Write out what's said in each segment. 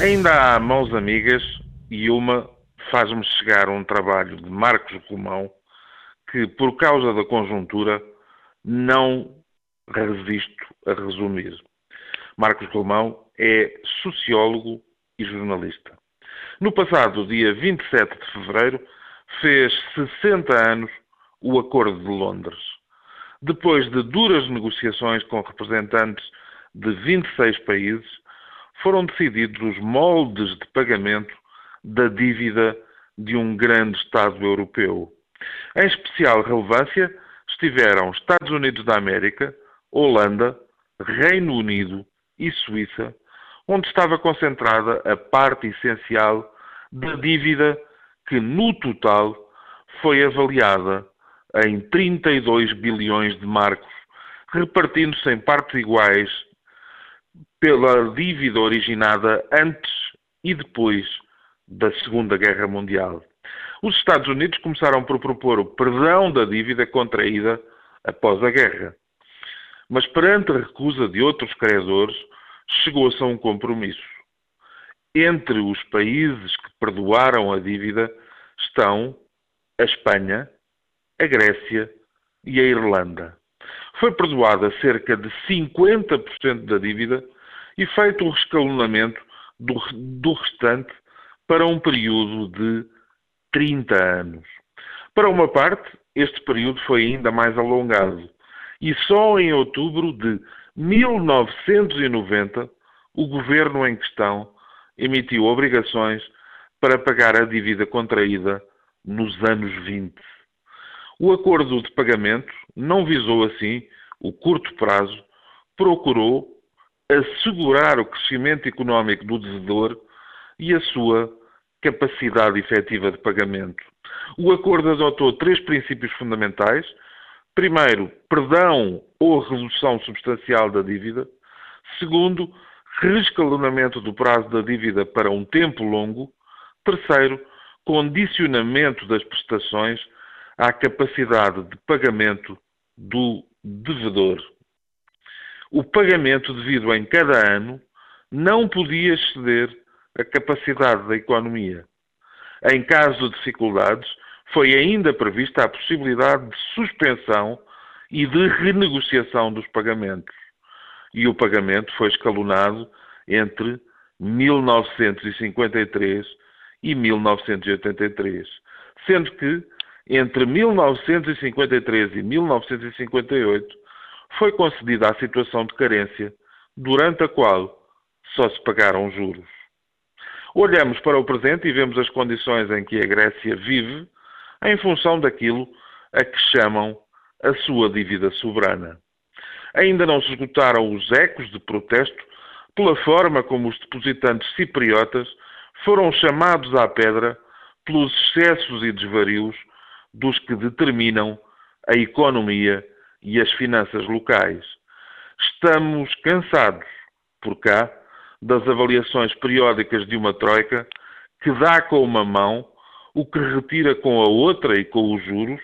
Ainda há mãos amigas e uma faz-me chegar um trabalho de Marcos Romão que, por causa da conjuntura, não resisto a resumir. Marcos Romão é sociólogo e jornalista. No passado dia 27 de fevereiro, fez 60 anos o Acordo de Londres. Depois de duras negociações com representantes de 26 países, foram decididos os moldes de pagamento da dívida de um grande Estado europeu. Em especial relevância estiveram Estados Unidos da América, Holanda, Reino Unido e Suíça, onde estava concentrada a parte essencial da dívida que, no total, foi avaliada em 32 bilhões de marcos, repartindo-se em partes iguais pela dívida originada antes e depois da Segunda Guerra Mundial. Os Estados Unidos começaram por propor o perdão da dívida contraída após a guerra. Mas perante a recusa de outros credores, chegou-se a um compromisso. Entre os países que perdoaram a dívida estão a Espanha, a Grécia e a Irlanda. Foi perdoada cerca de 50% da dívida e feito o rescalonamento do, do restante para um período de 30 anos. Para uma parte, este período foi ainda mais alongado e só em outubro de 1990 o governo em questão emitiu obrigações para pagar a dívida contraída nos anos 20. O acordo de pagamento não visou assim o curto prazo, procurou assegurar o crescimento económico do devedor e a sua capacidade efetiva de pagamento. O acordo adotou três princípios fundamentais. Primeiro, perdão ou redução substancial da dívida. Segundo, reescalonamento do prazo da dívida para um tempo longo. Terceiro, condicionamento das prestações à capacidade de pagamento do devedor. O pagamento devido em cada ano não podia exceder a capacidade da economia. Em caso de dificuldades, foi ainda prevista a possibilidade de suspensão e de renegociação dos pagamentos. E o pagamento foi escalonado entre 1953 e 1983, sendo que entre 1953 e 1958 foi concedida a situação de carência, durante a qual só se pagaram juros. Olhamos para o presente e vemos as condições em que a Grécia vive em função daquilo a que chamam a sua dívida soberana. Ainda não se esgotaram os ecos de protesto pela forma como os depositantes cipriotas foram chamados à pedra pelos excessos e desvarios dos que determinam a economia e as finanças locais. Estamos cansados, por cá, das avaliações periódicas de uma troika que dá com uma mão o que retira com a outra e com os juros,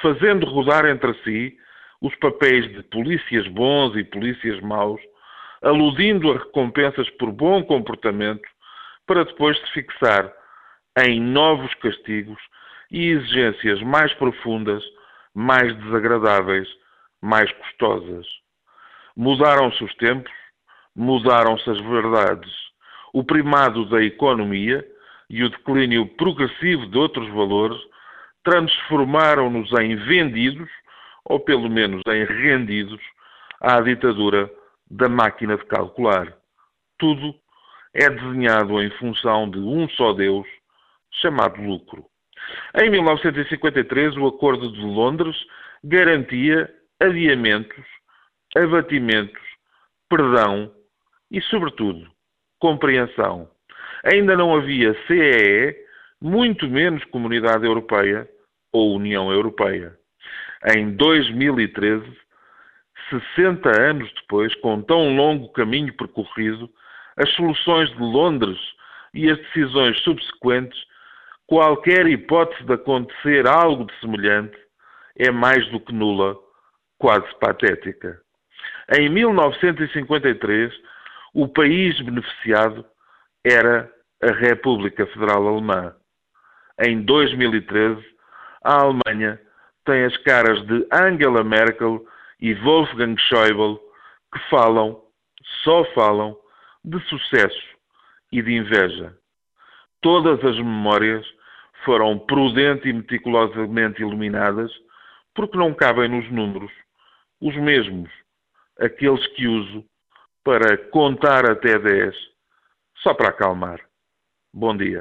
fazendo rodar entre si os papéis de polícias bons e polícias maus, aludindo a recompensas por bom comportamento, para depois se fixar em novos castigos e exigências mais profundas, mais desagradáveis, mais custosas. Mudaram-se os tempos, mudaram-se as verdades. O primado da economia e o declínio progressivo de outros valores transformaram-nos em vendidos, ou pelo menos em rendidos, à ditadura da máquina de calcular. Tudo é desenhado em função de um só Deus, chamado lucro. Em 1953, o Acordo de Londres garantia adiamentos, abatimentos, perdão e, sobretudo, compreensão. Ainda não havia CEE, muito menos Comunidade Europeia ou União Europeia. Em 2013, 60 anos depois, com tão longo caminho percorrido, as soluções de Londres e as decisões subsequentes, qualquer hipótese de acontecer algo de semelhante é mais do que nula quase patética. Em 1953, o país beneficiado era a República Federal Alemã. Em 2013, a Alemanha tem as caras de Angela Merkel e Wolfgang Schäuble que falam, só falam, de sucesso e de inveja. Todas as memórias foram prudente e meticulosamente iluminadas porque não cabem nos números, os mesmos, aqueles que uso para contar até 10, só para acalmar. Bom dia.